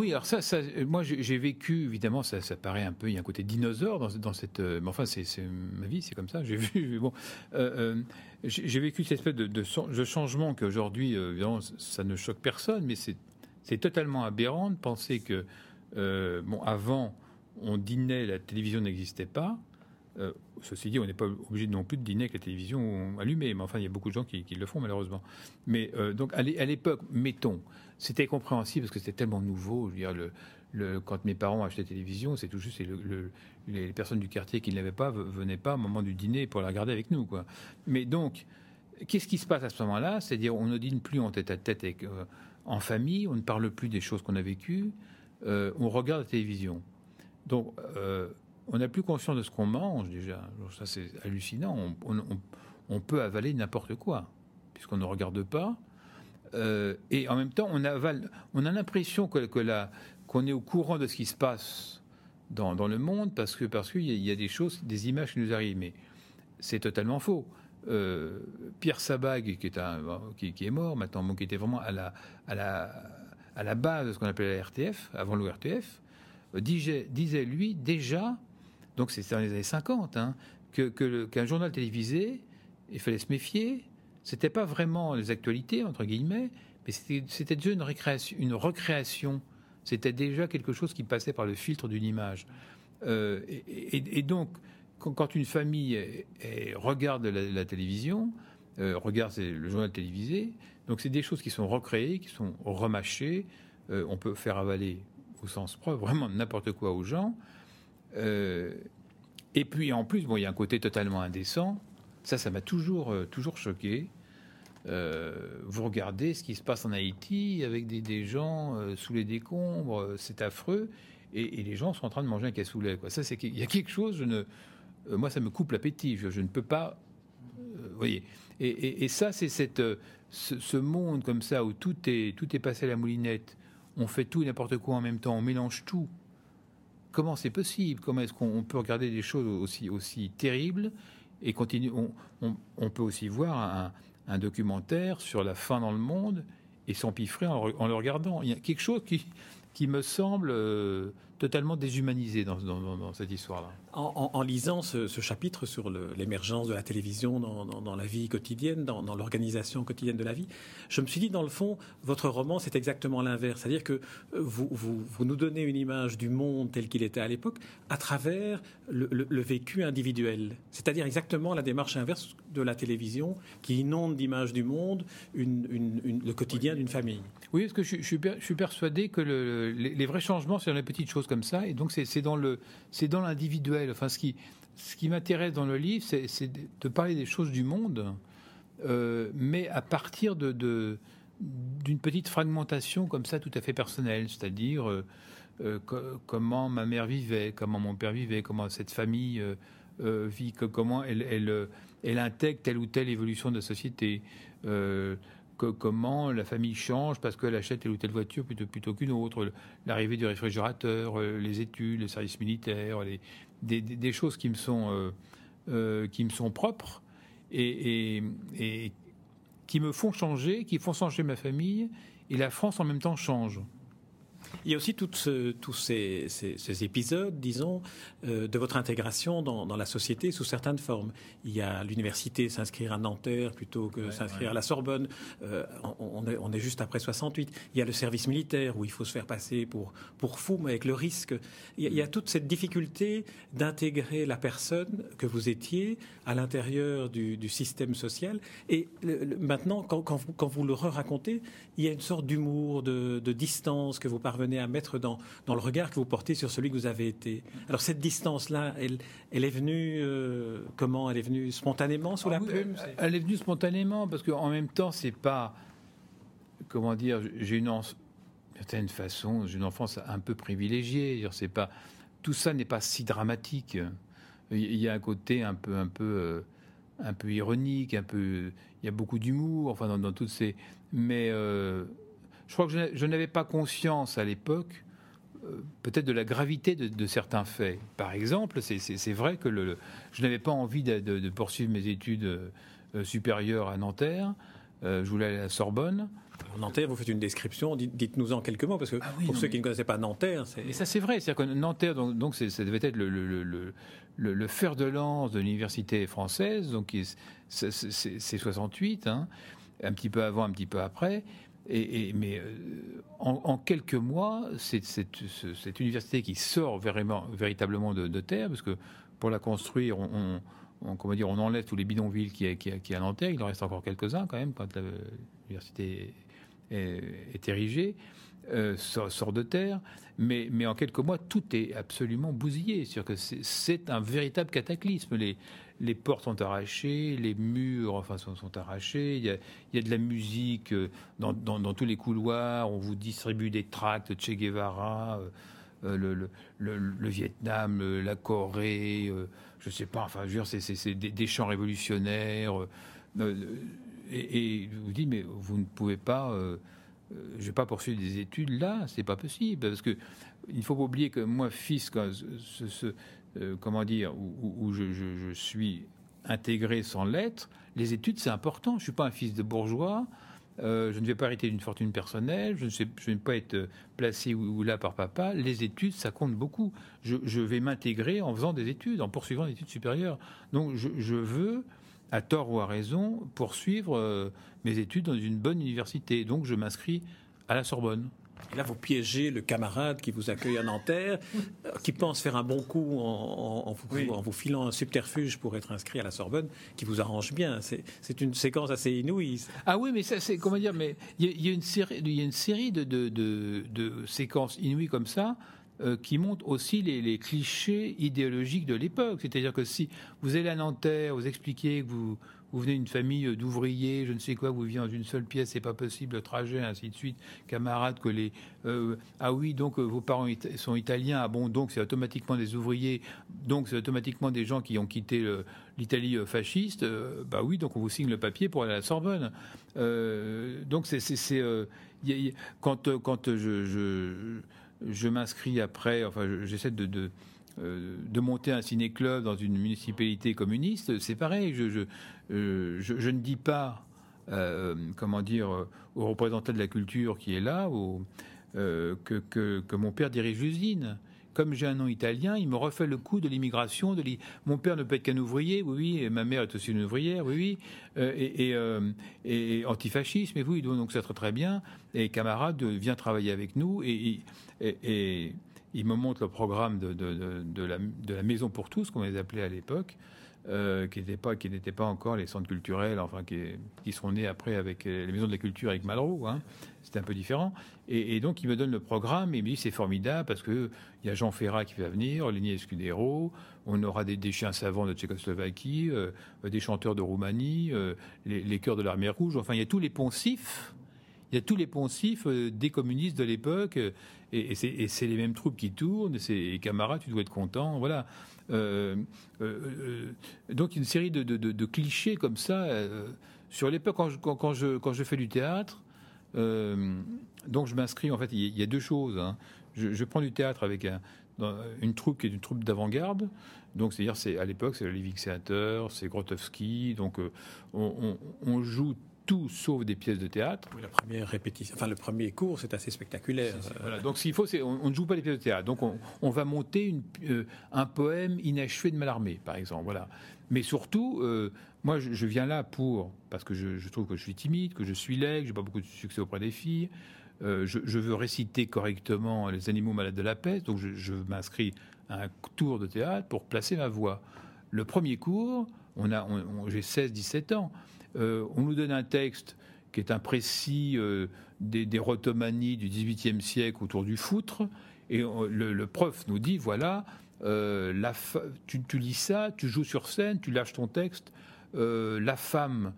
oui, alors ça, ça moi j'ai vécu, évidemment, ça, paraît un peu, il y a un côté dinosaure dans, dans cette. mais enfin, c'est ma vie, c'est comme ça. J'ai vu, bon, j'ai vécu cette espèce de, de, changement qu'aujourd'hui, évidemment, ça ne choque personne, mais c'est totalement aberrant de penser que, bon, avant, on dînait, la télévision n'existait pas. Euh, ceci dit, on n'est pas obligé non plus de dîner avec la télévision allumée, mais enfin, il y a beaucoup de gens qui, le font malheureusement. Mais euh, donc, à l'époque, mettons, c'était compréhensible parce que c'était tellement nouveau. Je veux dire, quand mes parents achetaient la télévision, c'est tout juste les personnes du quartier qui ne l'avaient pas venaient pas au moment du dîner pour la regarder avec nous. Mais donc, qu'est-ce qui se passe à ce moment-là? C'est-à-dire, on ne dîne plus en tête à tête euh, en famille, on ne parle plus des choses qu'on a vécues, on regarde la télévision. Donc, on n'a plus conscience de ce qu'on mange déjà. Ça, c'est hallucinant. On, peut avaler n'importe quoi, puisqu'on ne regarde pas. Euh, et en même temps, on avale. On a l'impression que, qu'on est au courant de ce qui se passe dans, le monde, parce que parce qu'il y, a des choses, des images qui nous arrivent. Mais c'est totalement faux. Euh, Pierre Sabag, qui est, un, qui, est mort maintenant, qui était vraiment à la, à la, à la base de ce qu'on appelait la RTF, avant l'ORTF, disait, disait lui déjà donc c'est dans les années 50, hein, qu'un journal télévisé, il fallait se méfier. C'était pas vraiment les actualités entre guillemets, mais c'était déjà une récréation, une recréation. C'était déjà quelque chose qui passait par le filtre d'une image. Euh, et, donc, quand, une famille regarde la, télévision, euh, regarde le journal télévisé, donc c'est des choses qui sont recréées, qui sont remâchées. Euh, on peut faire avaler au sens propre vraiment n'importe quoi aux gens. Euh, et puis en plus, bon, il y a un côté totalement indécent. Ça, ça m'a toujours, euh, toujours choqué. Euh, vous regardez ce qui se passe en Haïti avec des, gens sous les décombres, c'est affreux, et, les gens sont en train de manger un cassoulet. Quoi. Ça, c'est qu'il y a quelque chose. Je ne, moi, ça me coupe l'appétit. Je, ne peux pas. voyez. Et, ça, c'est cette, ce, ce, monde comme ça où tout est, tout est passé à la moulinette. On fait tout et n'importe quoi en même temps. On mélange tout comment c'est possible? Comment est-ce qu'on peut regarder des choses aussi, aussi terribles et continuer on, peut aussi voir un, documentaire sur la faim dans le monde et s'empiffrer en, le regardant? Il y a quelque chose qui, qui me semble euh, totalement déshumanisé dans, cette histoire-là. En, lisant ce, chapitre sur l'émergence de la télévision dans, la vie quotidienne, dans, l'organisation quotidienne de la vie, je me suis dit, dans le fond, votre roman, c'est exactement l'inverse. C'est-à-dire que euh, vous, vous, nous donnez une image du monde tel qu'il était à l'époque à travers le, vécu individuel. C'est-à-dire exactement la démarche inverse de la télévision qui inonde d'images du monde le quotidien d'une famille. Oui, parce que je, suis, persuadé que les, vrais changements, c'est dans les petites choses comme ça. Et donc, c'est dans l'individuel. Enfin, ce qui, m'intéresse dans le livre, c'est de parler des choses du monde, euh, mais à partir d'une petite fragmentation comme ça, tout à fait personnelle, c'est-à-dire euh, euh, comment ma mère vivait, comment mon père vivait, comment cette famille vit, comment elle, elle, intègre telle ou telle évolution de la société comment la famille change parce qu'elle achète telle ou telle voiture plutôt, qu'une autre, l'arrivée du réfrigérateur, euh, les études, les services militaires, des, choses qui me sont, euh, euh, qui me sont propres et, qui me font changer, qui font changer ma famille, et la France en même temps change. Il y a aussi tous ces, épisodes, disons, euh, de votre intégration dans, la société sous certaines formes. Il y a l'université s'inscrire à Nanterre plutôt que s'inscrire à la Sorbonne. Euh, on, est, juste après 68. Il y a le service militaire où il faut se faire passer pour, pour fou, mais avec le risque. Il y a, toute cette difficulté d'intégrer la personne que vous étiez à l'intérieur du, système social. Et maintenant, quand, vous, le re-racontez, il y a une sorte d'humour, de, de distance que vous parvenez venez à mettre dans, dans le regard que vous portez sur celui que vous avez été. Alors cette distance-là, elle, elle est venue euh, comment? Elle est venue spontanément sous ah la plume? Elle est venue spontanément parce qu'en même temps, c'est pas comment dire. J'ai une certaine façon, j'ai une enfance un peu privilégiée. C'est pas tout ça n'est pas si dramatique. Il y a un côté un peu un peu euh, un peu ironique, un peu. Il y a beaucoup d'humour, enfin dans, toutes ces. Mais euh, je crois que je, n'avais pas conscience à l'époque euh, peut-être de la gravité de, certains faits. Par exemple, c'est vrai que le, je n'avais pas envie de, poursuivre mes études euh, supérieures à Nanterre. Euh, je voulais aller à la Sorbonne. Nanterre, vous faites une description, dites-nous en quelques mots, parce que ah pour ceux qui ne connaissaient pas Nanterre, c'est... Mais ça c'est vrai, c'est-à-dire que Nanterre, donc, donc ça devait être le, le, fer de lance de l'université française, donc c'est, 68, hein, un petit peu avant, un petit peu après, et, mais euh, en, quelques mois, c'est, cette université qui sort vraiment, véritablement de, terre, parce que pour la construire, on, comment dire, on enlève tous les bidonvilles qui, qui, qui à Nanterre, il en reste encore quelques-uns quand même, quand l'université est, érigé, euh, sort, de terre, mais, en quelques mois, tout est absolument bousillé. C'est que c'est un véritable cataclysme. Les portes sont arrachées, les murs enfin, sont, sont arrachés, il y, a, il y, a, de la musique euh, dans, dans, tous les couloirs, on vous distribue des tracts Che Guevara, euh, le, le, le, Vietnam, la Corée, je sais pas, enfin, je veux dire, c'est des, des, chants révolutionnaires et, je vous dis, mais vous ne pouvez pas. Euh, euh, je vais pas poursuivre des études là, c'est pas possible parce que il faut pas oublier que moi, fils, ce, euh, comment dire, où, je, suis intégré sans lettres, les études c'est important. Je suis pas un fils de bourgeois. je ne vais pas hériter d'une fortune personnelle, je ne, sais, je ne vais pas être placé ou, là par papa. Les études, ça compte beaucoup. Je, vais m'intégrer en faisant des études, en poursuivant des études supérieures. Donc je veux à tort ou à raison, poursuivre euh, mes études dans une bonne université. Donc je m'inscris à la Sorbonne. Et là, vous piégez le camarade qui vous accueille à Nanterre, euh, qui pense faire un bon coup en, vous, filant un subterfuge pour être inscrit à la Sorbonne, qui vous arrange bien. C'est une séquence assez inouïe. Ah oui, mais ça, c'est comment dire Mais il y, a une série, il y a une série de, de, de séquences inouïes comme ça euh, qui montre aussi les, clichés idéologiques de l'époque. C'est-à-dire que si vous allez à Nanterre, vous expliquez que vous, vous venez d'une famille d'ouvriers, je ne sais quoi, vous vivez dans une seule pièce, c'est pas possible, le trajet, ainsi de suite, camarades, que les... Euh, ah oui, donc euh, vos parents sont italiens, ah bon, donc c'est automatiquement des ouvriers, donc c'est automatiquement des gens qui ont quitté l'Italie fasciste, bah oui, donc on vous signe le papier pour aller à la Sorbonne. donc c'est... quand, quand je je m'inscris après, enfin, j'essaie de, de, euh, de, monter un ciné-club dans une municipalité communiste. C'est pareil, je, euh, ne dis pas, euh, comment dire, aux représentants de la culture qui est là, que, mon père dirige l'usine comme j'ai un nom italien, il me refait le coup de l'immigration. Mon père ne peut être qu'un ouvrier, oui, oui, et ma mère est aussi une ouvrière, oui, oui, et, et, et oui, donc ça très très bien. Et camarade vient travailler avec nous, et, il me montre le programme de, de, la, de la, Maison pour tous, qu'on les appelait à l'époque, euh, qui n'étaient pas, pas encore les centres culturels, enfin qui, qui sont nés après avec les maisons de la culture avec Malraux. Hein. C'était un peu différent. Et, donc il me donne le programme et il me dit c'est formidable parce que il y a Jean Ferrat qui va venir, Léni Escudero, on aura des, des, chiens savants de Tchécoslovaquie, euh, des chanteurs de Roumanie, euh, les, les chœurs de l'armée rouge. Enfin il y a tous les poncifs il y a tous les poncifs euh, des communistes de l'époque, euh, et, c'est les mêmes troupes qui tournent, et camarades, tu dois être content, voilà. Euh, donc une série de, clichés comme ça sur l'époque quand, je, fais du théâtre. donc je m'inscris en fait. Il y, a deux choses. Hein. Je, prends du théâtre avec une troupe qui est une troupe d'avant-garde. Donc, c'est-à-dire, c'est à l'époque, c'est le Theater, c'est Grotowski. Donc, on, on, joue tout sauf des pièces de théâtre. la première répétition, enfin le premier cours, c'est assez spectaculaire. Voilà, donc ce qu'il faut, c'est on, ne joue pas les pièces de théâtre. Donc on, va monter une, euh, un poème inachevé de Mallarmé, par exemple. Voilà. Mais surtout, euh, moi, je, viens là pour parce que je, trouve que je suis timide, que je suis laid, que j'ai pas beaucoup de succès auprès des filles. Euh, je, veux réciter correctement les animaux malades de la peste, donc je, m'inscris à un tour de théâtre pour placer ma voix. Le premier cours, on a, j'ai 16-17 ans. Euh, on nous donne un texte qui est un précis euh, des, des, rotomanies du XVIIIe siècle autour du foutre, et le, prof nous dit voilà, euh, tu, lis ça, tu joues sur scène, tu lâches ton texte, la femme,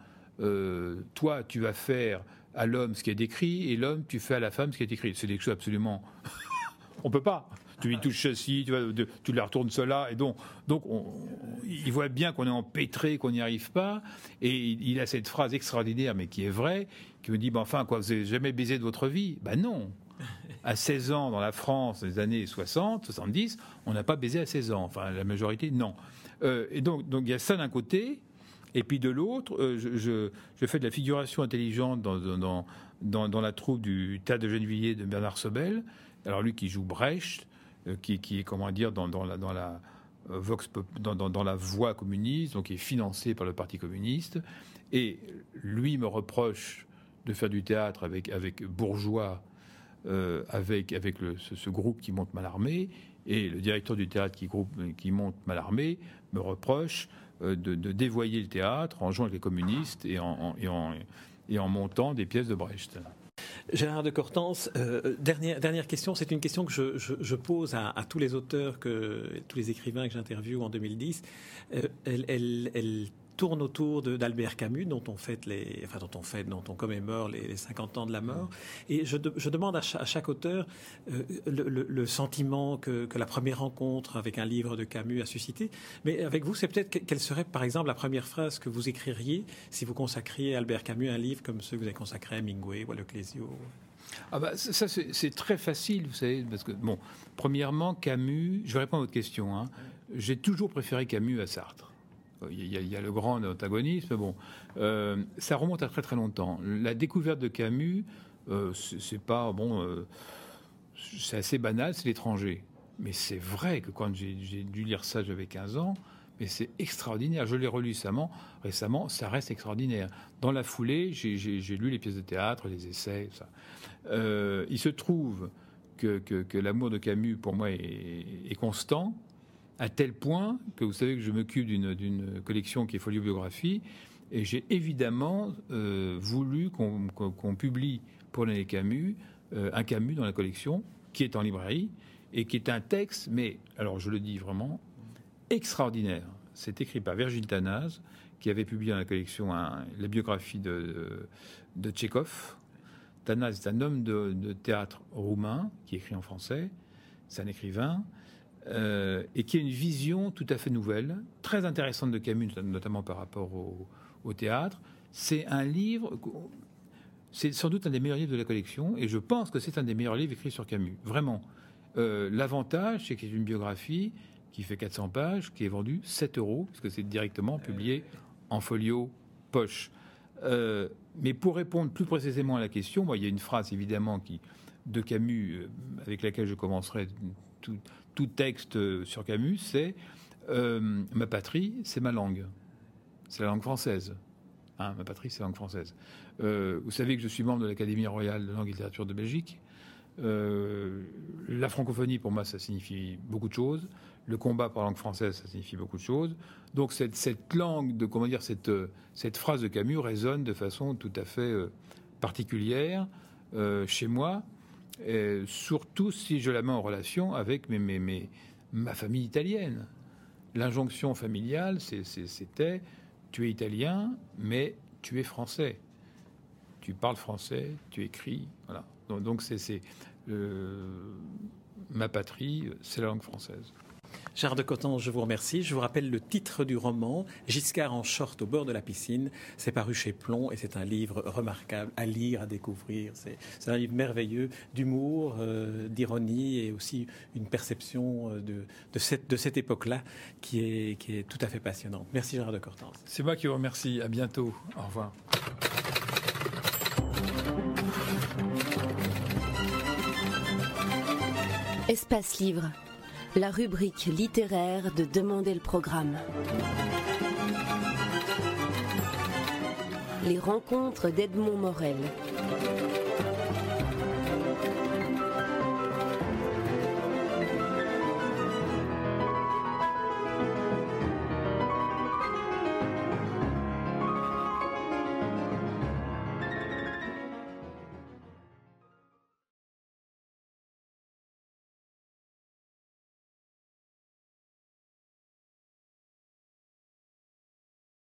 toi, tu vas faire à l'homme ce qui est décrit, et l'homme, tu fais à la femme ce qui est écrit. C'est des choses absolument. on peut pas tu lui touches ceci, tu, tu la retournes cela, et donc, donc il voit bien qu'on est empêtré, qu'on n'y arrive pas, et il, a cette phrase extraordinaire, mais qui est vraie, qui me dit, ben enfin, quoi, vous n'avez jamais baisé de votre vie? Ben non à 16 ans dans la France des années 60, 70, on n'a pas baisé à 16 ans. Enfin, la majorité, non. Euh, et donc, donc, il y a ça d'un côté, et puis de l'autre, euh, je, je, fais de la figuration intelligente dans, dans, dans, la troupe du Théâtre de Gennevilliers de Bernard Sobel. Alors lui qui joue Brecht, qui, qui, est comment dire dans, la, dans la voie communiste, donc qui est financé par le Parti communiste. Et lui me reproche de faire du théâtre avec, bourgeois, avec, avec ce, groupe qui monte Malarmé. Et le directeur du théâtre qui, monte Malarmé me reproche de, dévoyer le théâtre en jouant avec les communistes et en montant des pièces de Brecht. Gérard de Cortance, euh, dernière, dernière question, c'est une question que je, pose à, tous les auteurs, que, tous les écrivains que j'interviewe en 2010. Euh, elle, tourne autour d'Albert Camus, dont on fête les, enfin dont on fête, dont on commémore les, 50 ans de la mort. Et je, demande à, chaque, auteur euh, le, sentiment que, la première rencontre avec un livre de Camus a suscité. Mais avec vous, c'est peut-être quelle serait, par exemple, la première phrase que vous écririez si vous consacriez à Albert Camus un livre comme ceux que vous avez consacré à Hemingway ou à Leclésio ah bah, ça, c'est très facile, vous savez, parce que, bon, premièrement, Camus, je vais répondre à votre question, hein. j'ai toujours préféré Camus à Sartre. Il y, a, le grand antagonisme. Bon, euh, ça remonte à très très longtemps. La découverte de Camus, euh, c'est pas bon. Euh, c'est assez banal, c'est l'étranger. Mais c'est vrai que quand j'ai dû lire ça, j'avais 15 ans. Mais c'est extraordinaire. Je l'ai relu récemment, récemment, ça reste extraordinaire. Dans la foulée, j'ai lu les pièces de théâtre, les essais, ça. il se trouve que, que, l'amour de Camus, pour moi, est constant à tel point que vous savez que je m'occupe d'une collection qui est Folio Biographie, et j'ai évidemment euh, voulu qu'on publie pour l'année Camus euh, un Camus dans la collection, qui est en librairie, et qui est un texte, mais, alors je le dis vraiment, extraordinaire. C'est écrit par Virgile Tanaz, qui avait publié dans la collection la biographie de, de Tchékov. Tanaz est un homme de, de théâtre roumain, qui écrit en français, c'est un écrivain, euh, et qui a une vision tout à fait nouvelle, très intéressante de Camus, notamment par rapport au, théâtre. C'est un livre, c'est sans doute un des meilleurs livres de la collection, et je pense que c'est un des meilleurs livres écrits sur Camus, vraiment. Euh, l'avantage, c'est que c'est une biographie qui fait 400 pages, qui est vendue 7 euros, parce que c'est directement publié en folio poche. Euh, mais pour répondre plus précisément à la question, moi, il y a une phrase évidemment qui, de Camus avec laquelle je commencerai tout, texte sur Camus, c'est euh, ma patrie, c'est ma langue. C'est la langue française. Hein, ma patrie, c'est la langue française. Euh, vous savez que je suis membre de l'Académie royale de langue et littérature de Belgique. Euh, la francophonie, pour moi, ça signifie beaucoup de choses. Le combat pour la langue française, ça signifie beaucoup de choses. Donc cette, langue, de comment dire, cette phrase de Camus résonne de façon tout à fait particulière chez moi surtout si je la mets en relation avec ma famille italienne. L'injonction familiale, c'était tu es italien, mais tu es français. Tu parles français, tu écris, voilà. Donc c'est euh, ma patrie, c'est la langue française. Gérard de Coton, je vous remercie. Je vous rappelle le titre du roman, Giscard en short au bord de la piscine. C'est paru chez Plomb et c'est un livre remarquable à lire, à découvrir. C'est un livre merveilleux d'humour, euh, d'ironie et aussi une perception euh, de, de cette, de cette époque-là qui est, qui est tout à fait passionnante. Merci Gérard de Cortance. C'est moi qui vous remercie. À bientôt. Au revoir. Espace Livre la rubrique littéraire de Demander le programme. Les rencontres d'Edmond Morel.